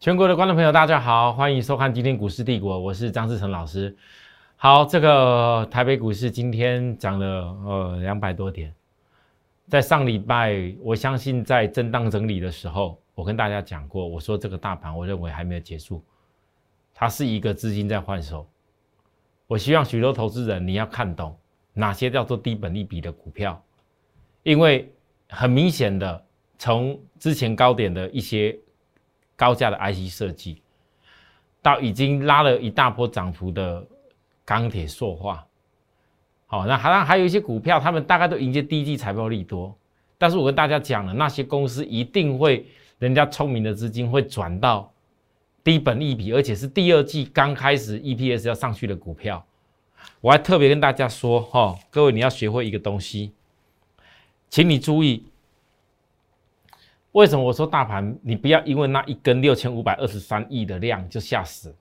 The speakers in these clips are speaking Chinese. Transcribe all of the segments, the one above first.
全国的观众朋友，大家好，欢迎收看今天股市帝国，我是张志成老师。好，这个台北股市今天涨了呃两百多点，在上礼拜，我相信在震荡整理的时候，我跟大家讲过，我说这个大盘我认为还没有结束，它是一个资金在换手。我希望许多投资人你要看懂哪些叫做低本利比的股票，因为很明显的，从之前高点的一些高价的 IC 设计，到已经拉了一大波涨幅的。钢铁塑化，好，那好像还有一些股票，他们大概都迎接第一季财报利多，但是我跟大家讲了，那些公司一定会，人家聪明的资金会转到低本利比，而且是第二季刚开始 EPS 要上去的股票。我还特别跟大家说，哈，各位你要学会一个东西，请你注意，为什么我说大盘，你不要因为那一根六千五百二十三亿的量就吓死。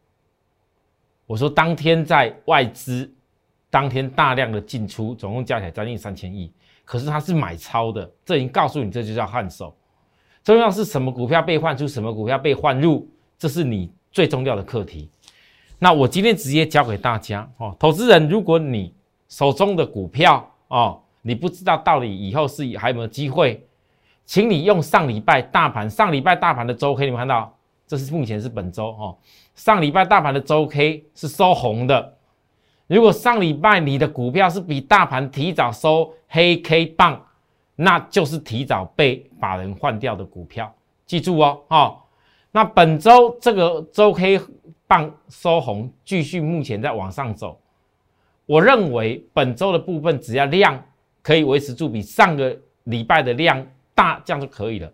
我说，当天在外资当天大量的进出，总共加起来将近三千亿，可是它是买超的，这已经告诉你，这就叫换手。重要是什么股票被换出，什么股票被换入，这是你最重要的课题。那我今天直接教给大家哦，投资人，如果你手中的股票哦，你不知道到底以后是还有没有机会，请你用上礼拜大盘，上礼拜大盘的周 K，你们看到，这是目前是本周哦。上礼拜大盘的周 K 是收红的，如果上礼拜你的股票是比大盘提早收黑 K 棒，那就是提早被法人换掉的股票，记住哦，哦，那本周这个周 K 棒收红，继续目前在往上走，我认为本周的部分只要量可以维持住比上个礼拜的量大，这样就可以了。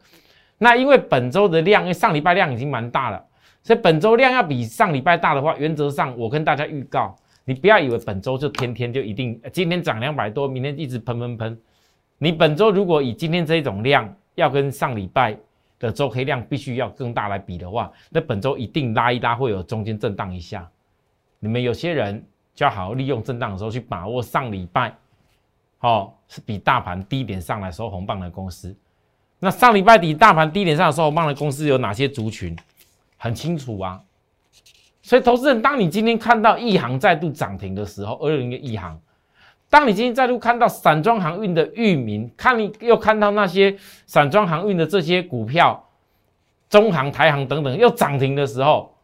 那因为本周的量，因为上礼拜量已经蛮大了。所以本周量要比上礼拜大的话，原则上我跟大家预告，你不要以为本周就天天就一定，今天涨两百多，明天一直喷喷喷。你本周如果以今天这种量，要跟上礼拜的周黑量必须要更大来比的话，那本周一定拉一拉会有中间震荡一下。你们有些人就要好好利用震荡的时候去把握上礼拜，哦是比大盘低点上来收红棒的公司。那上礼拜底大盘低点上收红棒的公司有哪些族群？很清楚啊，所以投资人，当你今天看到亿航再度涨停的时候，二六零的亿航，当你今天再度看到散装航运的域名，看你又看到那些散装航运的这些股票，中航、台航等等又涨停的时候，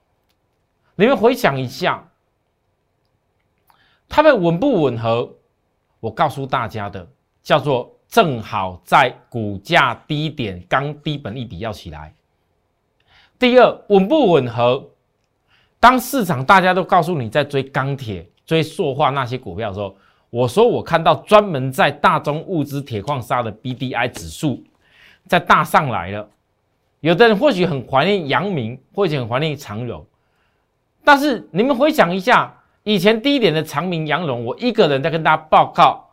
你们回想一下，他们吻不吻合？我告诉大家的，叫做正好在股价低点，刚低本一笔要起来。第二稳不吻合？当市场大家都告诉你在追钢铁、追塑化那些股票的时候，我说我看到专门在大宗物资铁矿砂的 BDI 指数在大上来了。有的人或许很怀念阳明，或许很怀念长荣，但是你们回想一下，以前低点的长明、阳荣，我一个人在跟大家报告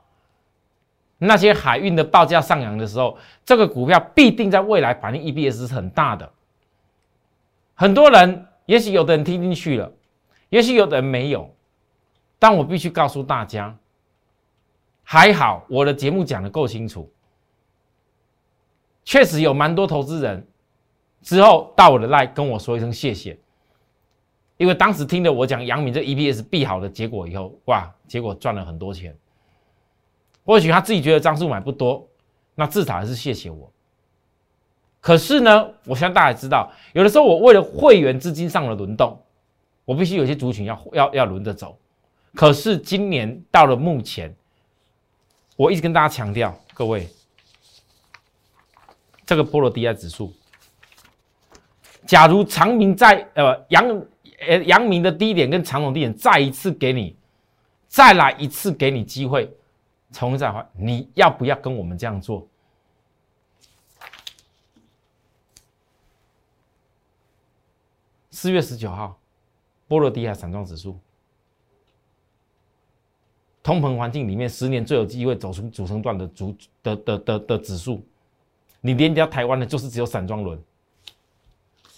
那些海运的报价上扬的时候，这个股票必定在未来反映 EPS 是很大的。很多人，也许有的人听进去了，也许有的人没有，但我必须告诉大家，还好我的节目讲的够清楚，确实有蛮多投资人之后到我的 line 跟我说一声谢谢，因为当时听了我讲杨敏这 EPS 必好的结果以后，哇，结果赚了很多钱，或许他自己觉得张数买不多，那至少还是谢谢我。可是呢，我相信大家知道，有的时候我为了会员资金上的轮动，我必须有些族群要要要轮着走。可是今年到了目前，我一直跟大家强调，各位，这个波罗的海指数，假如长明在呃阳呃阳明的低点跟长隆低点再一次给你再来一次给你机会，重新再换，你要不要跟我们这样做？四月十九号，波罗的海散装指数，通膨环境里面十年最有机会走出主升段的主的的的的指数，你连掉台湾的，就是只有散装轮。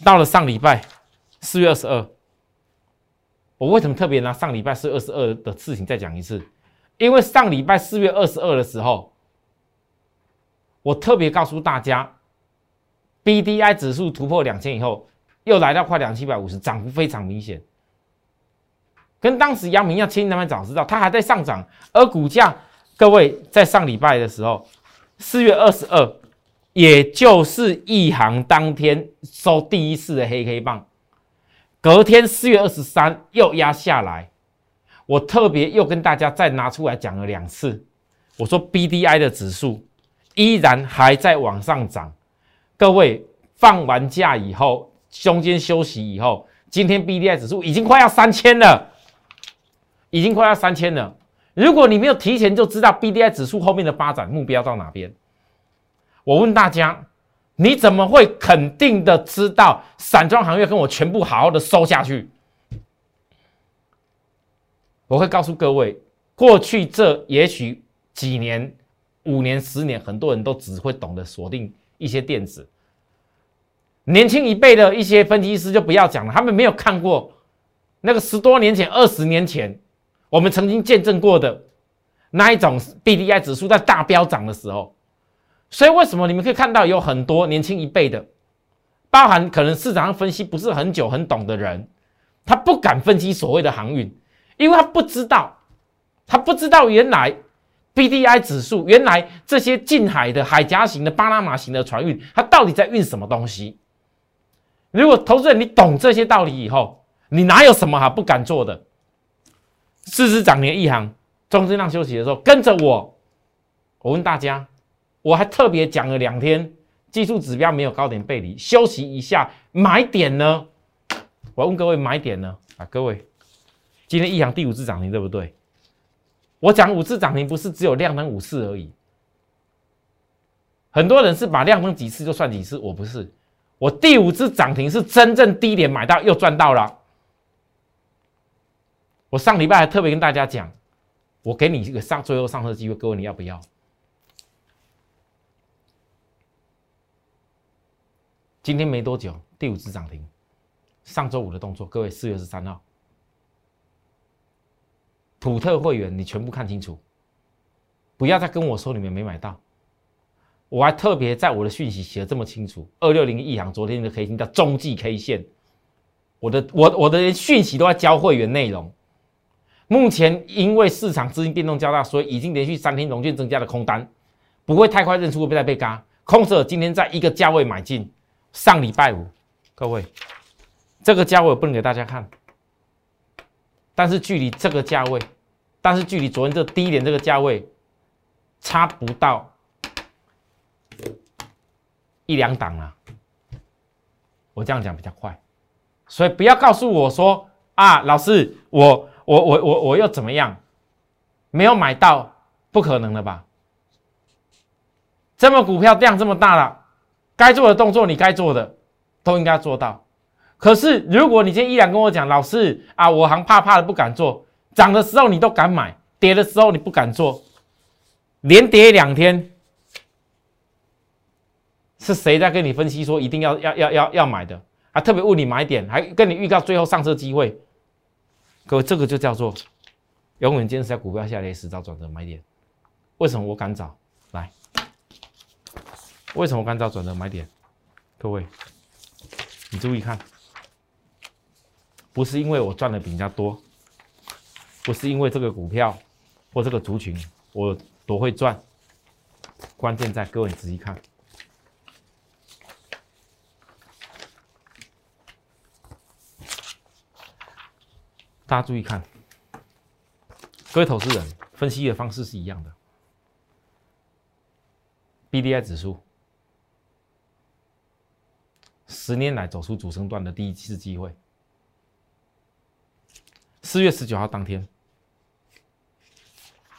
到了上礼拜四月二十二，我为什么特别拿上礼拜四月二十二的事情再讲一次？因为上礼拜四月二十二的时候，我特别告诉大家，B D I 指数突破两千以后。又来到快两七百五十，涨幅非常明显，跟当时阳明要千两百早知道，它还在上涨，而股价，各位在上礼拜的时候，四月二十二，也就是一行当天收第一次的黑黑棒，隔天四月二十三又压下来，我特别又跟大家再拿出来讲了两次，我说 B D I 的指数依然还在往上涨，各位。放完假以后，中间休息以后，今天 B D I 指数已经快要三千了，已经快要三千了。如果你没有提前就知道 B D I 指数后面的发展目标到哪边，我问大家，你怎么会肯定的知道散装行业跟我全部好好的收下去？我会告诉各位，过去这也许几年、五年、十年，很多人都只会懂得锁定一些电子。年轻一辈的一些分析师就不要讲了，他们没有看过那个十多年前、二十年前我们曾经见证过的那一种 B D I 指数在大飙涨的时候。所以为什么你们可以看到有很多年轻一辈的，包含可能市场上分析不是很久、很懂的人，他不敢分析所谓的航运，因为他不知道，他不知道原来 B D I 指数原来这些近海的海峡型的巴拿马型的船运，它到底在运什么东西。如果投资人你懂这些道理以后，你哪有什么哈不敢做的？四只涨停一行，中震荡休息的时候跟着我。我问大家，我还特别讲了两天，技术指标没有高点背离，休息一下买点呢？我问各位买点呢？啊，各位，今天一阳第五次涨停对不对？我讲五次涨停不是只有量能五次而已，很多人是把量能几次就算几次，我不是。我第五次涨停是真正低点买到又赚到了。我上礼拜还特别跟大家讲，我给你一个上最后上车机会，各位你要不要？今天没多久，第五次涨停，上周五的动作，各位四月十三号，普特会员你全部看清楚，不要再跟我说你们没买到。我还特别在我的讯息写的这么清楚，二六零一行昨天的 K 线叫中继 K 线，我的我我的讯息都在教会员内容。目前因为市场资金变动较大，所以已经连续三天融券增加了空单，不会太快认出会再被嘎。空手今天在一个价位买进，上礼拜五，各位。这个价位不能给大家看，但是距离这个价位，但是距离昨天这低点这个价位差不到。一两档了，我这样讲比较快，所以不要告诉我说啊，老师，我我我我我又怎么样？没有买到，不可能的吧？这么股票量这么大了，该做的动作你该做的都应该做到。可是如果你今天依然跟我讲，老师啊，我行怕怕的不敢做，涨的时候你都敢买，跌的时候你不敢做，连跌两天。是谁在跟你分析说一定要要要要要买的？还特别问你买点，还跟你预告最后上车机会。各位，这个就叫做永远坚持在股票下跌时找转折买点。为什么我敢找？来，为什么我敢找转折买点？各位，你注意看，不是因为我赚的比人家多，不是因为这个股票或这个族群我多会赚，关键在各位仔细看。大家注意看，各位投资人分析的方式是一样的。B D I 指数十年来走出主升段的第一次机会，四月十九号当天，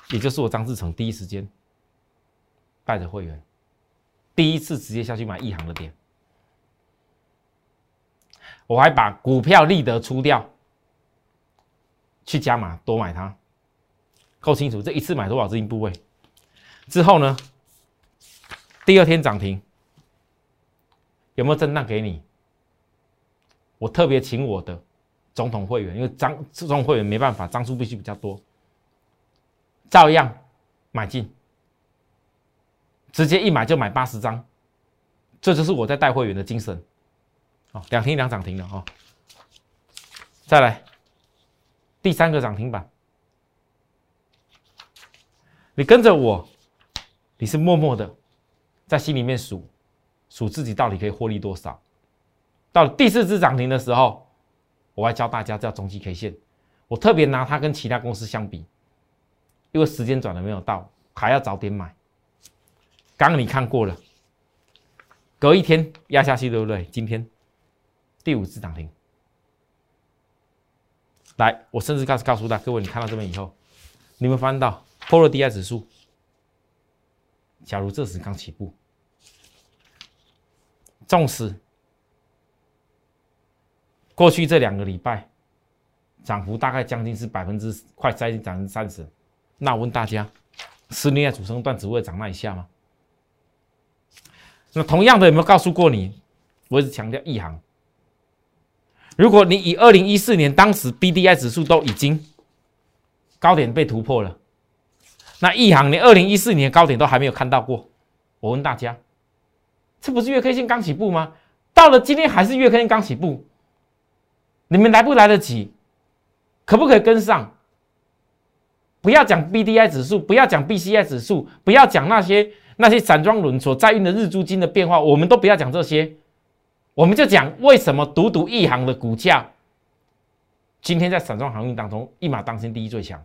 也就是我张志成第一时间带着会员第一次直接下去买一行的点，我还把股票立德出掉。去加码多买它，够清楚。这一次买多少资金部位？之后呢？第二天涨停，有没有震荡给你？我特别请我的总统会员，因为张这种会员没办法，张数必须比较多，照样买进，直接一买就买八十张，这就是我在带会员的精神。哦，两天两涨停了哦。再来第三个涨停板，你跟着我，你是默默的在心里面数数自己到底可以获利多少。到了第四只涨停的时候，我还教大家叫中期 K 线，我特别拿它跟其他公司相比，因为时间转的没有到，还要早点买。刚刚你看过了，隔一天压下去，对不对？今天第五次涨停。来，我甚至告诉告诉大各位，你看到这边以后，你们翻到波罗的海指数，假如这时刚起步，纵使过去这两个礼拜涨幅大概将近是百分之快接近百分之三十，那我问大家，十年的主升段只会涨那一下吗？那同样的有没有告诉过你？我一直强调一行。如果你以二零一四年当时 B D I 指数都已经高点被突破了，那一行连二零一四年高点都还没有看到过，我问大家，这不是月 K 线刚起步吗？到了今天还是月 K 线刚起步，你们来不来得及？可不可以跟上？不要讲 B D I 指数，不要讲 B C I 指数，不要讲那些那些散装轮所在运的日租金的变化，我们都不要讲这些。我们就讲为什么独独一行的股价今天在散装航运当中一马当先第一最强，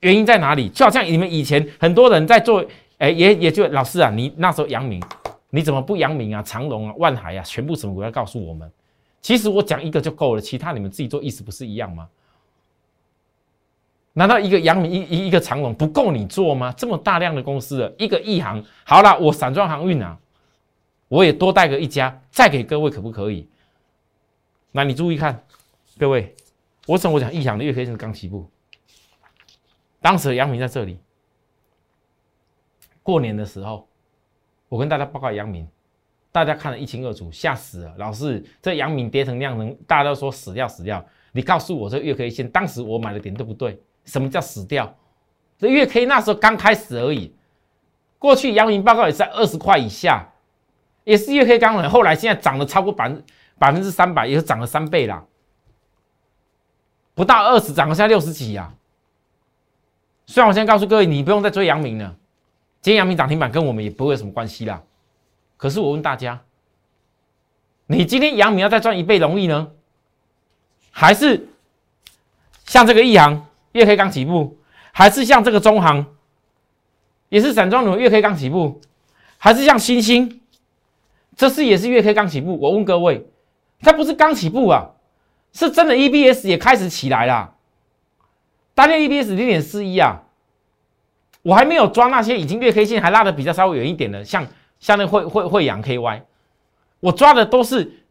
原因在哪里？就好像你们以前很多人在做，哎，也也就老师啊，你那时候阳明，你怎么不阳明啊？长隆啊，万海啊，全部什么股要告诉我们？其实我讲一个就够了，其他你们自己做，意思不是一样吗？难道一个阳明一一一个长隆不够你做吗？这么大量的公司的一个一行，好了，我散装航运啊。我也多带个一家，再给各位可不可以？那你注意看，各位，我怎么讲？异响的月黑线刚起步，当时的阳明在这里。过年的时候，我跟大家报告阳明，大家看得一清二楚，吓死了。老师，这阳明跌成那样，能大家都说死掉死掉。你告诉我，这月 K 线当时我买的点对不对？什么叫死掉？这月 K 那时候刚开始而已。过去阳明报告也是在二十块以下。也是月 K 钢板，后来现在涨了超过百分百分之三百，也是涨了三倍啦，不到二十涨了现在六十几呀。虽然我现在告诉各位，你不用再追阳明了，今天阳明涨停板跟我们也不会有什么关系啦。可是我问大家，你今天阳明要再赚一倍容易呢，还是像这个亿航月 K 刚起步，还是像这个中行也是散装轮月 K 刚起步，还是像新星？这次也是月 K 刚起步，我问各位，它不是刚起步啊，是真的 EBS 也开始起来了，大量 EBS 零点四一啊，我还没有抓那些已经月 K 线还拉的比较稍微远一点的，像像那会会会阳 KY，我抓的都是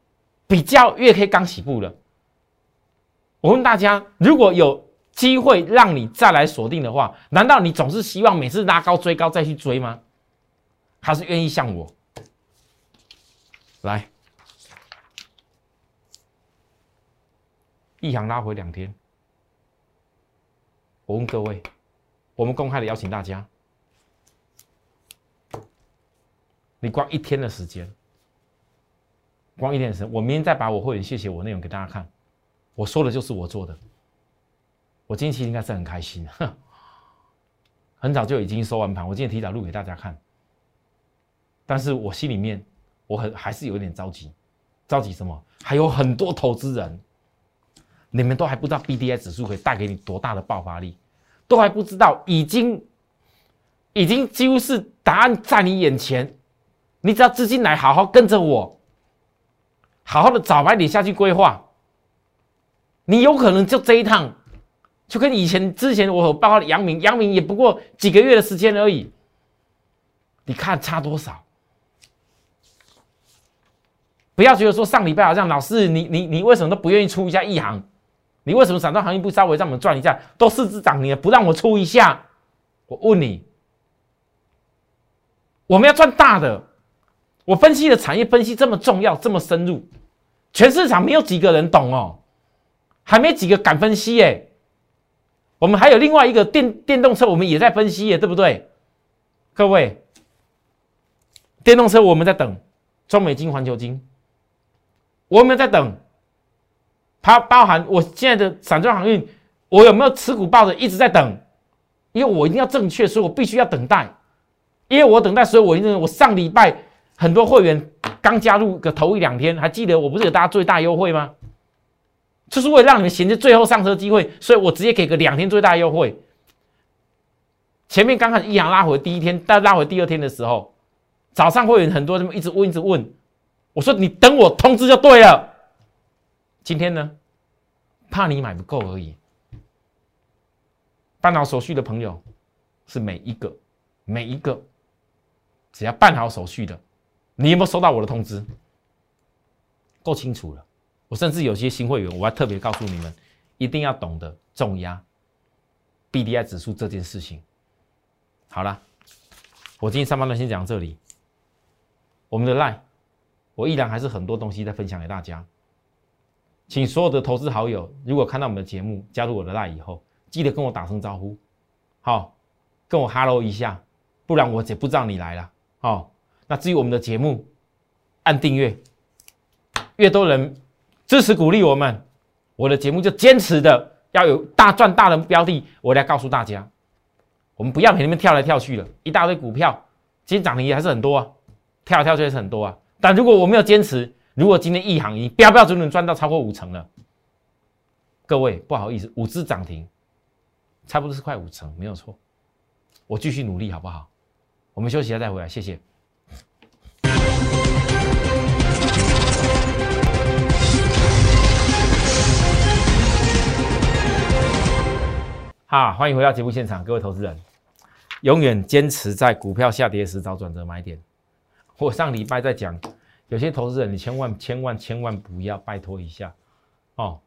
比较月 K 刚起步的。我问大家，如果有机会让你再来锁定的话，难道你总是希望每次拉高追高再去追吗？还是愿意像我？来，一行拉回两天。我问各位，我们公开的邀请大家，你光一天的时间，光一天的时间，我明天再把我会员谢谢我内容给大家看。我说的就是我做的，我今天其实应该是很开心，很早就已经收完盘，我今天提早录给大家看，但是我心里面。我很还是有一点着急，着急什么？还有很多投资人，你们都还不知道 B D I 指数可以带给你多大的爆发力，都还不知道，已经已经几乎是答案在你眼前，你只要资金来，好好跟着我，好好的早买点下去规划，你有可能就这一趟，就跟以前之前我有报告的杨明，杨明也不过几个月的时间而已，你看差多少？不要觉得说上礼拜好像老师，你你你为什么都不愿意出一下一行？你为什么散装行业不稍微让我们赚一下？都四只涨停了，不让我出一下？我问你，我们要赚大的。我分析的产业分析这么重要，这么深入，全市场没有几个人懂哦，还没几个敢分析耶。我们还有另外一个电电动车，我们也在分析耶，对不对？各位，电动车我们在等中美金、环球金。我有没有在等？它包含我现在的散装航运，我有没有持股抱着一直在等？因为我一定要正确，所以我必须要等待。因为我等待，所以我因为我上礼拜很多会员刚加入个头一两天，还记得我不是给大家最大优惠吗？就是为了让你们衔接最后上车机会，所以我直接给个两天最大优惠。前面刚开始一阳拉回第一天，但拉回第二天的时候，早上会员很多人一直问一直问，我说你等我通知就对了。今天呢，怕你买不够而已。办好手续的朋友是每一个每一个。只要办好手续的，你有没有收到我的通知？够清楚了。我甚至有些新会员，我还特别告诉你们，一定要懂得重压 B D I 指数这件事情。好了，我今天上半段先讲这里。我们的 Line，我依然还是很多东西在分享给大家。请所有的投资好友，如果看到我们的节目，加入我的 Line 以后，记得跟我打声招呼，好，跟我 Hello 一下，不然我也不知道你来了。哦，那至于我们的节目，按订阅，越多人支持鼓励我们，我的节目就坚持的要有大赚大的标的，我来告诉大家，我们不要你们跳来跳去了，一大堆股票，今天涨停也还是很多啊，跳来跳去也是很多啊。但如果我没有坚持，如果今天一行一标标准准赚到超过五成了，各位不好意思，五只涨停，差不多是快五成，没有错，我继续努力好不好？我们休息一下再回来，谢谢。好，欢迎回到节目现场，各位投资人，永远坚持在股票下跌时找转折买点。我上礼拜在讲，有些投资人你千万千万千万不要，拜托一下哦。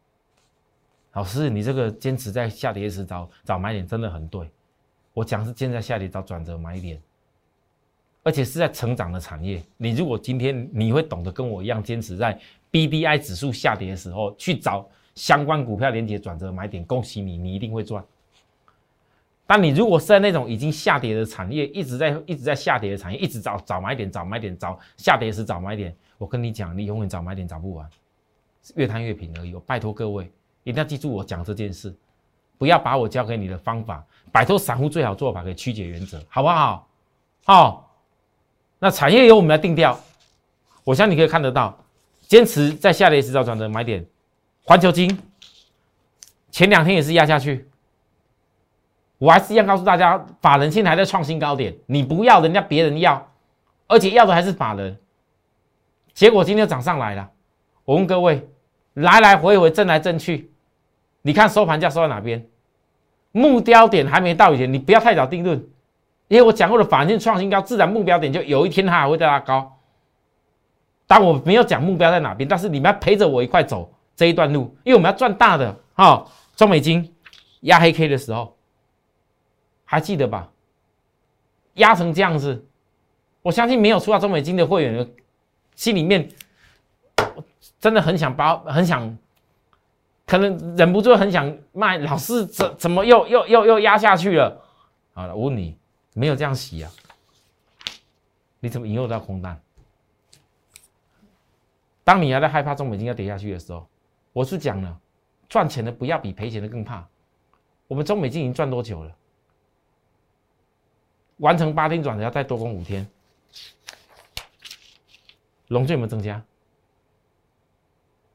老师，你这个坚持在下跌时找找买点真的很对。我讲是坚持在下跌找转折买点。而且是在成长的产业，你如果今天你会懂得跟我一样坚持在 B D I 指数下跌的时候去找相关股票连接转折买点，恭喜你，你一定会赚。但你如果是在那种已经下跌的产业，一直在一直在下跌的产业，一直找找买点，找买点，找下跌时找买点，我跟你讲，你永远找买点找不完，越贪越平而已。我拜托各位一定要记住我讲这件事，不要把我教给你的方法摆脱散户最好做法给曲解原则，好不好？好。那产业由我们来定调，我相信你可以看得到，坚持在下跌时找转折买点。环球金前两天也是压下去，我还是一样告诉大家，法人现在还在创新高点，你不要人家别人要，而且要的还是法人。结果今天涨上来了，我问各位，来来回回震来震去，你看收盘价收在哪边？目标点还没到以前，你不要太早定论。因为我讲过的反向创新高，自然目标点就有一天它还会再拉高。但我没有讲目标在哪边，但是你们要陪着我一块走这一段路，因为我们要赚大的哈。中美金压黑 K 的时候，还记得吧？压成这样子，我相信没有出到中美金的会员心里面，真的很想把很想，可能忍不住很想卖。老师怎怎么又又又又压下去了？好了，我问你。没有这样洗啊！你怎么引诱到空单？当你还在害怕中美金要跌下去的时候，我是讲了，赚钱的不要比赔钱的更怕。我们中美金已经赚多久了？完成八天转折要再多攻五天，龙券有没有增加？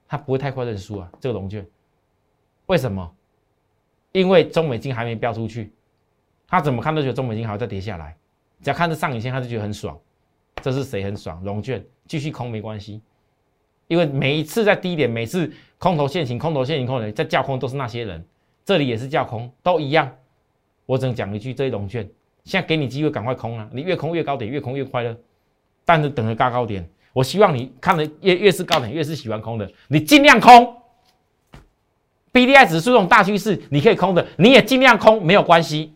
它不会太快认输啊！这个龙券，为什么？因为中美金还没标出去。他怎么看都觉得中美金还要再跌下来，只要看着上影线，他就觉得很爽。这是谁很爽？龙卷继续空没关系，因为每一次在低点，每次空头现行，空头现行，空头在叫空都是那些人，这里也是叫空，都一样。我只能讲一句：这些龙卷现在给你机会，赶快空啊！你越空越高点，越空越快乐。但是等着高高点，我希望你看的越越是高点，越是喜欢空的，你尽量空。B D I 指数这种大趋势，你可以空的，你也尽量空，没有关系。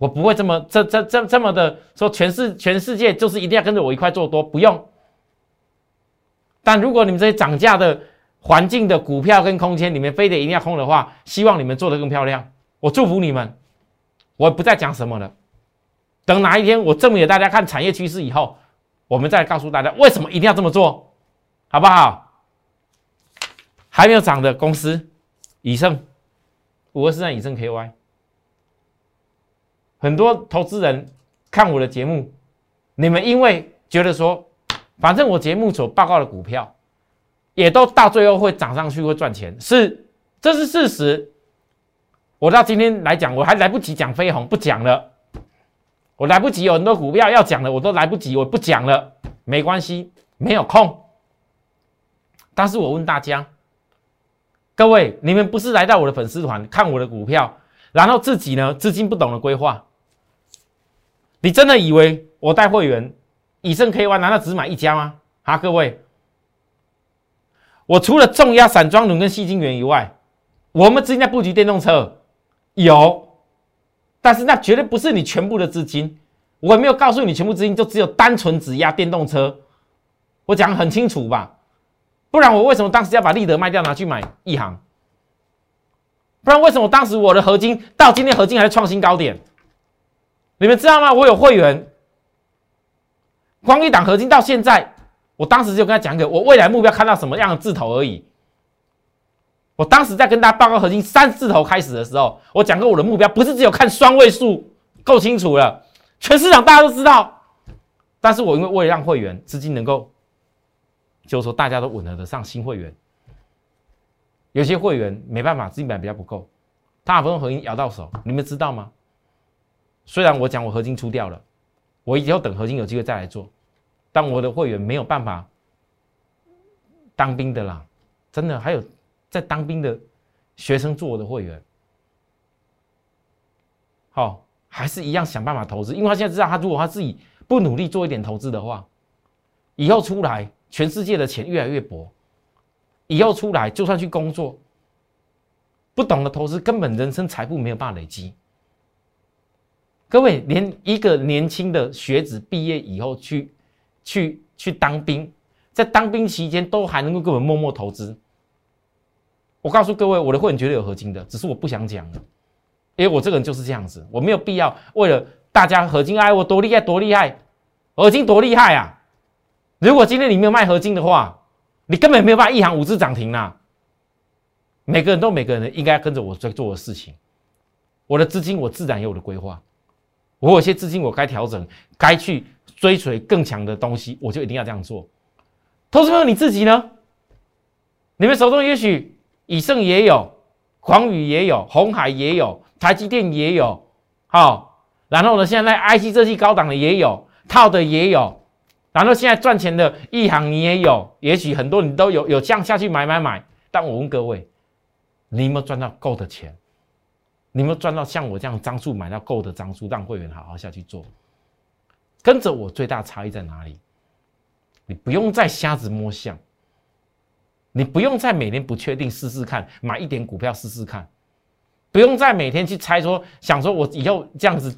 我不会这么这这这这么的说，全世全世界就是一定要跟着我一块做多，不用。但如果你们这些涨价的环境的股票跟空间里面非得一定要空的话，希望你们做得更漂亮。我祝福你们，我不再讲什么了。等哪一天我证明给大家看产业趋势以后，我们再告诉大家为什么一定要这么做。好不好？还没有涨的公司，以盛五二四三以盛 KY，很多投资人看我的节目，你们因为觉得说，反正我节目所报告的股票，也都到最后会涨上去，会赚钱，是这是事实。我到今天来讲，我还来不及讲飞鸿，不讲了。我来不及，有很多股票要讲的，我都来不及，我不讲了，没关系，没有空。但是我问大家，各位，你们不是来到我的粉丝团看我的股票，然后自己呢资金不懂的规划？你真的以为我带会员以盛 K Y 难道只买一家吗？啊，各位，我除了重压散装轮跟细晶圆以外，我们资金在布局电动车。有，但是那绝对不是你全部的资金。我没有告诉你全部资金就只有单纯只压电动车，我讲很清楚吧？不然我为什么当时要把立德卖掉拿去买一行？不然为什么当时我的合金到今天合金还是创新高点？你们知道吗？我有会员，光一档合金到现在，我当时就跟他讲一个我未来目标看到什么样的字头而已。我当时在跟大家报告合金三字头开始的时候，我讲过我的目标不是只有看双位数，够清楚了，全市场大家都知道。但是我因为为了让会员资金能够，就是说大家都稳得得上新会员，有些会员没办法资金板比较不够，他把分合金咬到手，你们知道吗？虽然我讲我合金出掉了，我以后等合金有机会再来做，但我的会员没有办法当兵的啦，真的还有。在当兵的学生做我的会员，好，还是一样想办法投资，因为他现在知道，他如果他自己不努力做一点投资的话，以后出来全世界的钱越来越薄，以后出来就算去工作，不懂得投资，根本人生财富没有办法累积。各位，连一个年轻的学子毕业以后去去去当兵，在当兵期间都还能够跟我们默默投资。我告诉各位，我的会员绝对有合金的，只是我不想讲了，因为我这个人就是这样子，我没有必要为了大家合金哎，我多厉害多厉害，合金多厉害啊！如果今天你没有卖合金的话，你根本没有办法一行五字涨停呐。每个人都每个人应该跟着我在做的事情，我的资金我自然有我的规划，我有些资金我该调整，该去追随更强的东西，我就一定要这样做。投资朋友你自己呢？你们手中也许。以盛也有，广宇也有，红海也有，台积电也有，好，然后呢，现在 IC 设计高档的也有，套的也有，然后现在赚钱的一行你也有，也许很多你都有，有这样下去买买买。但我问各位，你有没有赚到够的钱？你有没有赚到像我这样张数买到够的张数，让会员好好下去做？跟着我最大差异在哪里？你不用再瞎子摸象。你不用再每天不确定试试看，买一点股票试试看，不用再每天去猜说想说我以后这样子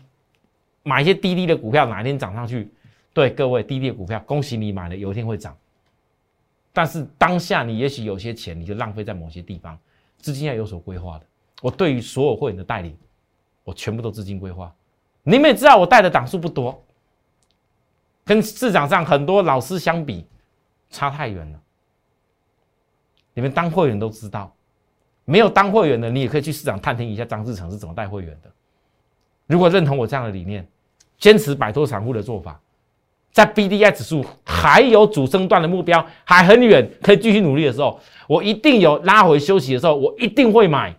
买一些低低的股票哪一天涨上去？对各位低低的股票，恭喜你买了，有一天会涨。但是当下你也许有些钱你就浪费在某些地方，资金要有所规划的。我对于所有会员的带领，我全部都资金规划。你们也知道我带的档数不多，跟市场上很多老师相比差太远了。你们当会员都知道，没有当会员的，你也可以去市场探听一下张志成是怎么带会员的。如果认同我这样的理念，坚持摆脱散户的做法，在 B D I 指数还有主升段的目标还很远，可以继续努力的时候，我一定有拉回休息的时候，我一定会买。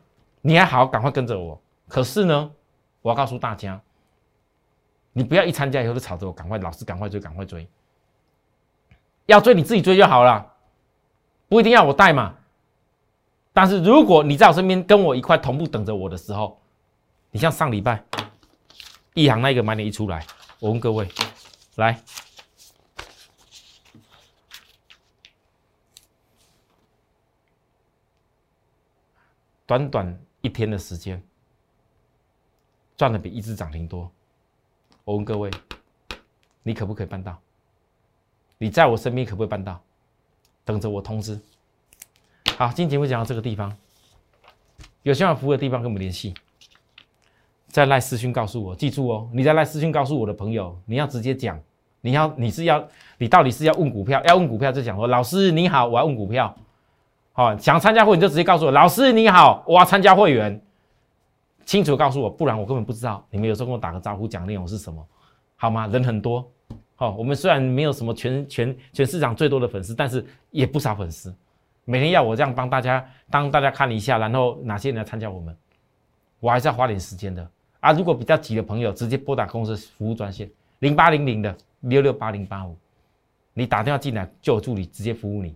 你还好，赶快跟着我。可是呢，我要告诉大家，你不要一参加以后就吵着我，赶快老师赶快追，赶快追。要追你自己追就好了。不一定要我带嘛，但是如果你在我身边跟我一块同步等着我的时候，你像上礼拜一行那个买点一出来，我问各位，来，短短一天的时间，赚的比一只涨停多，我问各位，你可不可以办到？你在我身边可不可以办到？等着我通知。好，今天节目讲到这个地方，有需要服务的地方跟我们联系，在赖私讯告诉我。记住哦，你在赖私讯告诉我的朋友，你要直接讲你要你是要你到底是要问股票，要问股票就讲说老师你好，我要问股票。好，想参加会员就直接告诉我，老师你好，我要参加会员，清楚告诉我，不然我根本不知道。你们有时候跟我打个招呼，讲内容是什么，好吗？人很多，好，我们虽然没有什么全全全市场最多的粉丝，但是也不少粉丝。每天要我这样帮大家，当大家看一下，然后哪些人来参加我们，我还是要花点时间的啊。如果比较急的朋友，直接拨打公司服务专线零八零零的六六八零八五，你打电话进来就有助理直接服务你。